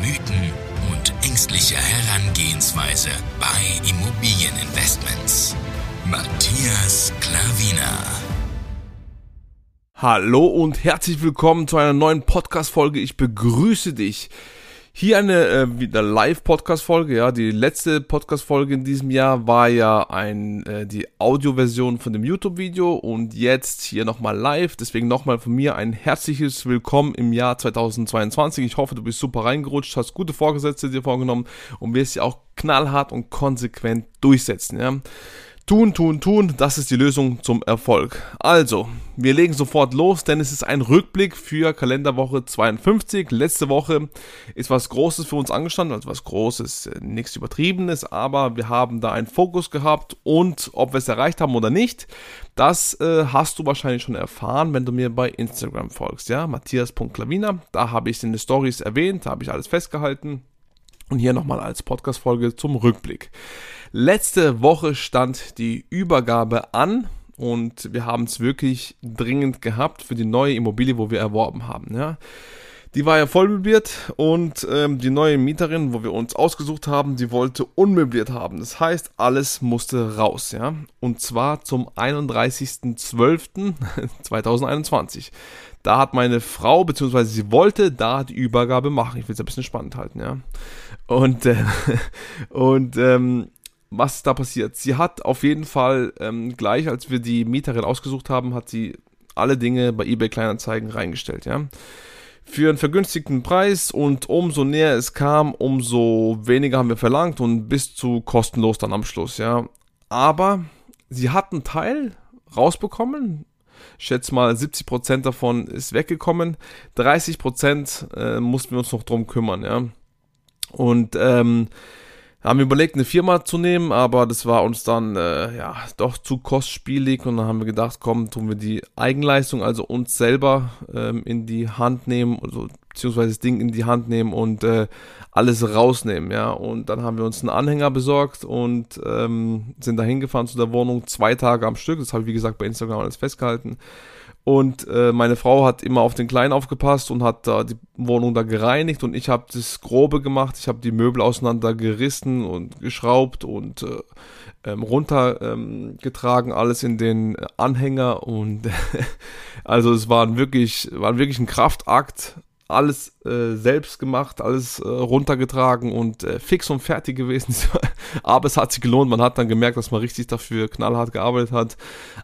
Mythen und ängstliche Herangehensweise bei Immobilieninvestments. Matthias Klavina. Hallo und herzlich willkommen zu einer neuen Podcast-Folge. Ich begrüße dich hier eine äh, wieder Live-Podcast-Folge. Ja, die letzte Podcast-Folge in diesem Jahr war ja ein, äh, die Audioversion von dem YouTube-Video und jetzt hier nochmal live. Deswegen nochmal von mir ein herzliches Willkommen im Jahr 2022. Ich hoffe, du bist super reingerutscht, hast gute Vorgesetzte dir vorgenommen und wirst sie auch knallhart und konsequent durchsetzen. Ja. Tun, tun, tun, das ist die Lösung zum Erfolg. Also, wir legen sofort los, denn es ist ein Rückblick für Kalenderwoche 52. Letzte Woche ist was Großes für uns angestanden, also was Großes, äh, nichts Übertriebenes, aber wir haben da einen Fokus gehabt und ob wir es erreicht haben oder nicht, das äh, hast du wahrscheinlich schon erfahren, wenn du mir bei Instagram folgst, ja, matthias.klavina, da habe ich es in den Stories erwähnt, da habe ich alles festgehalten und hier nochmal als Podcast-Folge zum Rückblick. Letzte Woche stand die Übergabe an und wir haben es wirklich dringend gehabt für die neue Immobilie, wo wir erworben haben. Ja. Die war ja voll möbliert und ähm, die neue Mieterin, wo wir uns ausgesucht haben, die wollte unmöbliert haben. Das heißt, alles musste raus, ja. Und zwar zum 31.12.2021. Da hat meine Frau, beziehungsweise sie wollte da die Übergabe machen. Ich will es ein bisschen spannend halten, ja. Und, äh, und ähm, was ist da passiert? Sie hat auf jeden Fall ähm, gleich, als wir die Mieterin ausgesucht haben, hat sie alle Dinge bei eBay Kleinanzeigen reingestellt, ja. Für einen vergünstigten Preis und umso näher es kam, umso weniger haben wir verlangt und bis zu kostenlos dann am Schluss, ja. Aber sie hat einen Teil rausbekommen. Schätze mal, 70% davon ist weggekommen. 30% äh, mussten wir uns noch drum kümmern, ja. Und ähm, haben überlegt, eine Firma zu nehmen, aber das war uns dann äh, ja doch zu kostspielig und dann haben wir gedacht, komm, tun wir die Eigenleistung, also uns selber ähm, in die Hand nehmen, also, beziehungsweise das Ding in die Hand nehmen und äh, alles rausnehmen, ja. Und dann haben wir uns einen Anhänger besorgt und ähm, sind da hingefahren zu der Wohnung, zwei Tage am Stück, das habe ich wie gesagt bei Instagram alles festgehalten. Und äh, meine Frau hat immer auf den Kleinen aufgepasst und hat da die Wohnung da gereinigt und ich habe das Grobe gemacht. Ich habe die Möbel auseinandergerissen und geschraubt und äh, ähm, runtergetragen, ähm, alles in den Anhänger und also es war wirklich, war wirklich ein Kraftakt, alles äh, selbst gemacht, alles äh, runtergetragen und äh, fix und fertig gewesen. Aber es hat sich gelohnt. Man hat dann gemerkt, dass man richtig dafür knallhart gearbeitet hat.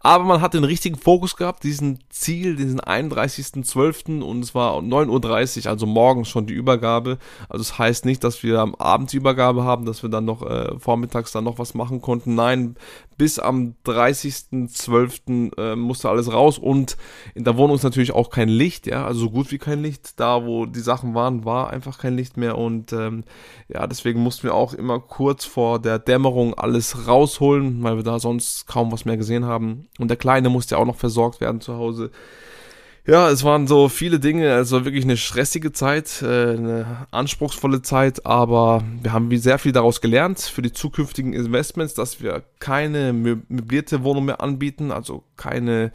Aber man hat den richtigen Fokus gehabt, diesen Ziel, diesen 31.12. und es war 9.30 Uhr, also morgens schon die Übergabe. Also es das heißt nicht, dass wir am Abend die Übergabe haben, dass wir dann noch äh, vormittags dann noch was machen konnten. Nein, bis am 30.12. Äh, musste alles raus und in der Wohnung ist natürlich auch kein Licht, ja, also so gut wie kein Licht. Da, wo die Sachen waren, war einfach kein Licht mehr und ähm, ja, deswegen mussten wir auch immer kurz vor der Dämmerung alles rausholen, weil wir da sonst kaum was mehr gesehen haben. Und der Kleine musste ja auch noch versorgt werden zu Hause. Ja, es waren so viele Dinge, also wirklich eine stressige Zeit, äh, eine anspruchsvolle Zeit, aber wir haben sehr viel daraus gelernt für die zukünftigen Investments, dass wir keine möblierte Wohnung mehr anbieten, also keine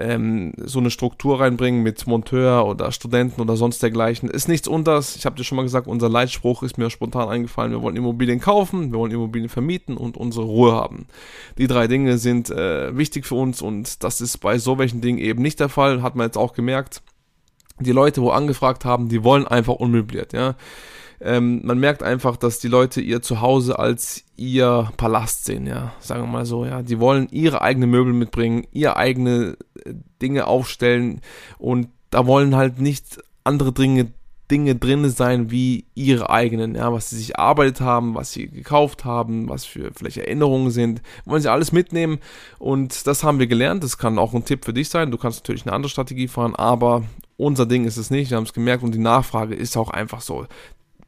ähm, so eine Struktur reinbringen mit Monteur oder Studenten oder sonst dergleichen. Ist nichts unters. Ich habe dir schon mal gesagt, unser Leitspruch ist mir spontan eingefallen. Wir wollen Immobilien kaufen, wir wollen Immobilien vermieten und unsere Ruhe haben. Die drei Dinge sind äh, wichtig für uns und das ist bei so welchen Dingen eben nicht der Fall. Hat man jetzt auch gemerkt. Die Leute, wo angefragt haben, die wollen einfach unmöbliert, ja. Ähm, man merkt einfach, dass die Leute ihr Zuhause als ihr Palast sehen, ja, sagen wir mal so, ja. Die wollen ihre eigenen Möbel mitbringen, ihr eigene äh, Dinge aufstellen und da wollen halt nicht andere Dinge, Dinge drin sein wie ihre eigenen, ja, was sie sich erarbeitet haben, was sie gekauft haben, was für vielleicht Erinnerungen sind, wollen sie alles mitnehmen und das haben wir gelernt, das kann auch ein Tipp für dich sein, du kannst natürlich eine andere Strategie fahren, aber unser Ding ist es nicht, wir haben es gemerkt und die Nachfrage ist auch einfach so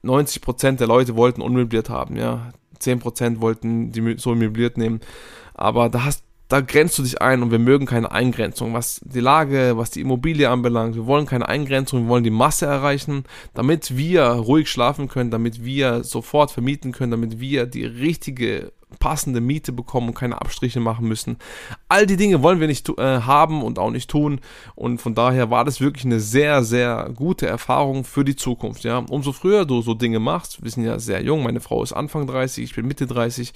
90% der Leute wollten unmöbliert haben, ja. 10% wollten die so möbliert nehmen. Aber da hast da grenzt du dich ein und wir mögen keine Eingrenzung, was die Lage, was die Immobilie anbelangt. Wir wollen keine Eingrenzung, wir wollen die Masse erreichen, damit wir ruhig schlafen können, damit wir sofort vermieten können, damit wir die richtige passende Miete bekommen und keine Abstriche machen müssen. All die Dinge wollen wir nicht äh, haben und auch nicht tun. Und von daher war das wirklich eine sehr, sehr gute Erfahrung für die Zukunft. Ja, umso früher du so Dinge machst, wir sind ja sehr jung, meine Frau ist Anfang 30, ich bin Mitte 30.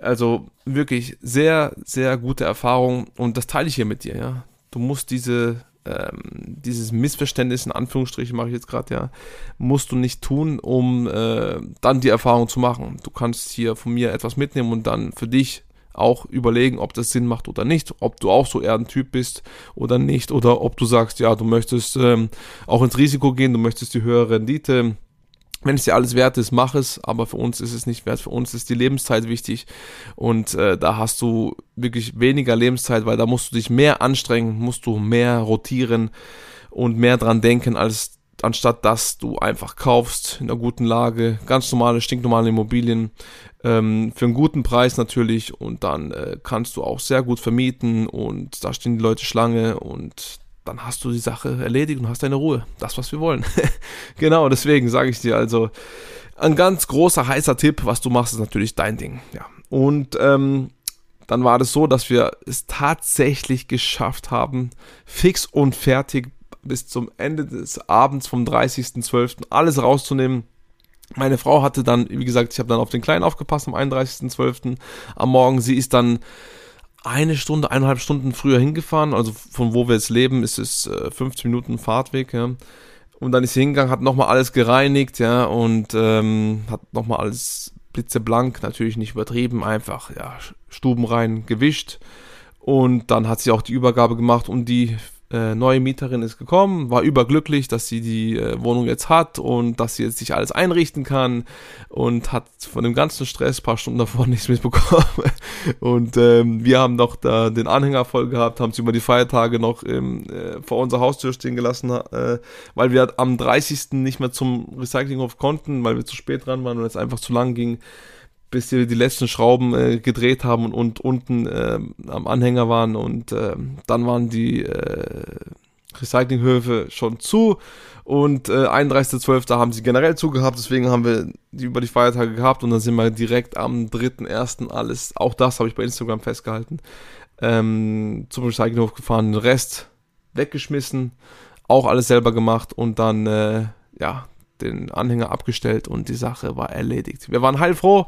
Also wirklich sehr, sehr gute Erfahrung und das teile ich hier mit dir. Ja, du musst diese ähm, dieses Missverständnis, in Anführungsstrichen mache ich jetzt gerade, ja, musst du nicht tun, um äh, dann die Erfahrung zu machen. Du kannst hier von mir etwas mitnehmen und dann für dich auch überlegen, ob das Sinn macht oder nicht, ob du auch so eher ein Typ bist oder nicht, oder ob du sagst, ja, du möchtest ähm, auch ins Risiko gehen, du möchtest die höhere Rendite wenn es dir alles wert ist, mach es, aber für uns ist es nicht wert. Für uns ist die Lebenszeit wichtig und äh, da hast du wirklich weniger Lebenszeit, weil da musst du dich mehr anstrengen, musst du mehr rotieren und mehr dran denken, als anstatt dass du einfach kaufst in einer guten Lage, ganz normale, stinknormale Immobilien ähm, für einen guten Preis natürlich und dann äh, kannst du auch sehr gut vermieten und da stehen die Leute Schlange und dann hast du die Sache erledigt und hast deine Ruhe. Das, was wir wollen. genau, deswegen sage ich dir also, ein ganz großer, heißer Tipp, was du machst, ist natürlich dein Ding. Ja. Und ähm, dann war das so, dass wir es tatsächlich geschafft haben, fix und fertig bis zum Ende des Abends vom 30.12. alles rauszunehmen. Meine Frau hatte dann, wie gesagt, ich habe dann auf den Kleinen aufgepasst am 31.12. am Morgen. Sie ist dann eine Stunde, eineinhalb Stunden früher hingefahren. Also von wo wir jetzt leben, ist es äh, 15 Minuten Fahrtweg, ja. Und dann ist sie hingegangen, hat nochmal alles gereinigt, ja, und ähm, hat nochmal alles blitzeblank, natürlich nicht übertrieben, einfach, ja, Stuben rein gewischt. Und dann hat sie auch die Übergabe gemacht und die äh, neue Mieterin ist gekommen, war überglücklich, dass sie die äh, Wohnung jetzt hat und dass sie jetzt sich alles einrichten kann und hat von dem ganzen Stress paar Stunden davor nichts mitbekommen. Und ähm, wir haben noch da den Anhänger voll gehabt, haben sie über die Feiertage noch ähm, äh, vor unserer Haustür stehen gelassen, äh, weil wir am 30. nicht mehr zum Recyclinghof konnten, weil wir zu spät dran waren und es einfach zu lang ging bis wir die letzten Schrauben äh, gedreht haben und, und unten äh, am Anhänger waren und äh, dann waren die äh, Recyclinghöfe schon zu und äh, 31.12. haben sie generell zugehabt, deswegen haben wir die über die Feiertage gehabt und dann sind wir direkt am 3.1. alles, auch das habe ich bei Instagram festgehalten, ähm, zum Recyclinghof gefahren, den Rest weggeschmissen, auch alles selber gemacht und dann, äh, ja, den Anhänger abgestellt und die Sache war erledigt. Wir waren heilfroh.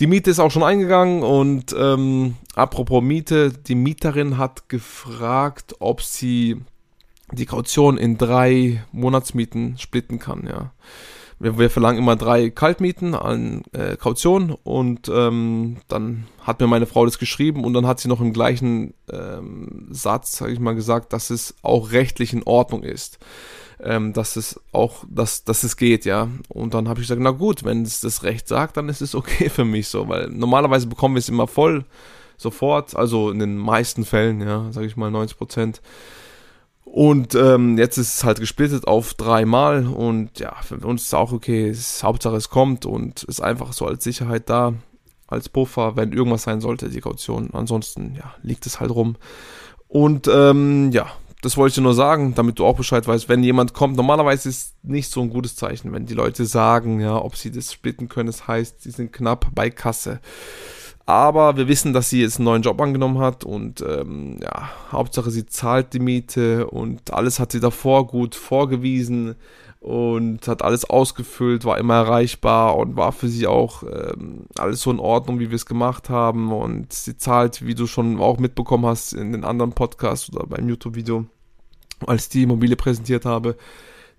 Die Miete ist auch schon eingegangen und ähm, apropos Miete, die Mieterin hat gefragt, ob sie die Kaution in drei Monatsmieten splitten kann, ja. Wir, wir verlangen immer drei Kaltmieten an äh, Kaution und ähm, dann hat mir meine Frau das geschrieben und dann hat sie noch im gleichen ähm, Satz, sage ich mal, gesagt, dass es auch rechtlich in Ordnung ist ähm, dass es auch, dass, dass es geht, ja. Und dann habe ich gesagt, na gut, wenn es das Recht sagt, dann ist es okay für mich so, weil normalerweise bekommen wir es immer voll sofort, also in den meisten Fällen, ja, sage ich mal 90 Prozent. Und ähm, jetzt ist es halt gesplittet auf dreimal und ja, für uns ist es auch okay. Es, Hauptsache es kommt und ist einfach so als Sicherheit da, als Puffer, wenn irgendwas sein sollte, die Kaution. Ansonsten, ja, liegt es halt rum. Und ähm, ja, das wollte ich dir nur sagen, damit du auch Bescheid weißt, wenn jemand kommt. Normalerweise ist nicht so ein gutes Zeichen, wenn die Leute sagen, ja, ob sie das splitten können. Das heißt, sie sind knapp bei Kasse. Aber wir wissen, dass sie jetzt einen neuen Job angenommen hat und ähm, ja, Hauptsache sie zahlt die Miete und alles hat sie davor gut vorgewiesen und hat alles ausgefüllt, war immer erreichbar und war für sie auch ähm, alles so in Ordnung, wie wir es gemacht haben. Und sie zahlt, wie du schon auch mitbekommen hast in den anderen Podcasts oder beim YouTube-Video, als ich die Immobilie präsentiert habe,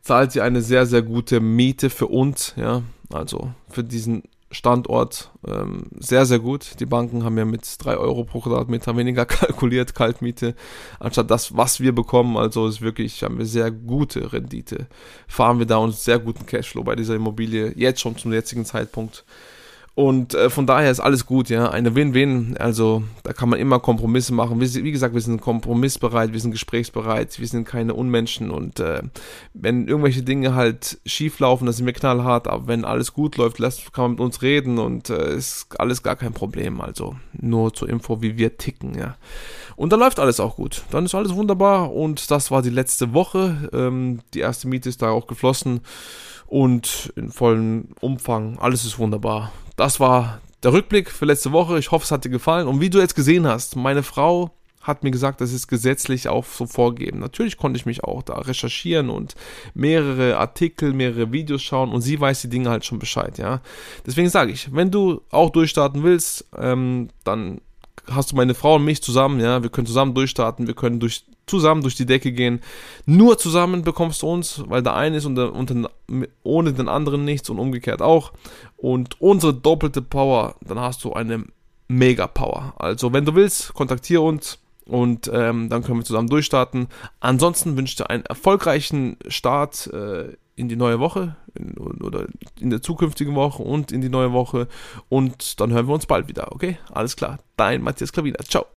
zahlt sie eine sehr, sehr gute Miete für uns, ja, also für diesen Standort ähm, sehr, sehr gut. Die Banken haben ja mit 3 Euro pro Quadratmeter weniger kalkuliert, Kaltmiete, anstatt das, was wir bekommen. Also ist wirklich, haben wir sehr gute Rendite. Fahren wir da uns sehr guten Cashflow bei dieser Immobilie, jetzt schon zum jetzigen Zeitpunkt. Und äh, von daher ist alles gut, ja. Eine Win-Win. Also da kann man immer Kompromisse machen. Wir, wie gesagt, wir sind kompromissbereit, wir sind gesprächsbereit, wir sind keine Unmenschen. Und äh, wenn irgendwelche Dinge halt schief laufen, dann sind wir knallhart. Aber wenn alles gut läuft, lässt, kann man mit uns reden und äh, ist alles gar kein Problem. Also nur zur Info, wie wir ticken, ja. Und dann läuft alles auch gut. Dann ist alles wunderbar. Und das war die letzte Woche. Ähm, die erste Miete ist da auch geflossen und in vollem Umfang. Alles ist wunderbar. Das war der Rückblick für letzte Woche. Ich hoffe, es hat dir gefallen. Und wie du jetzt gesehen hast, meine Frau hat mir gesagt, das ist gesetzlich auch so vorgegeben. Natürlich konnte ich mich auch da recherchieren und mehrere Artikel, mehrere Videos schauen und sie weiß die Dinge halt schon Bescheid, ja. Deswegen sage ich, wenn du auch durchstarten willst, ähm, dann hast du meine Frau und mich zusammen, ja, wir können zusammen durchstarten, wir können durch, zusammen durch die Decke gehen. Nur zusammen bekommst du uns, weil der eine ist und, den, ohne den anderen nichts und umgekehrt auch. Und unsere doppelte Power, dann hast du eine Mega Power. Also wenn du willst, kontaktiere uns und ähm, dann können wir zusammen durchstarten. Ansonsten wünsche ich dir einen erfolgreichen Start äh, in die neue Woche in, oder in der zukünftigen Woche und in die neue Woche und dann hören wir uns bald wieder, okay? Alles klar. Dein Matthias Klavina. Ciao.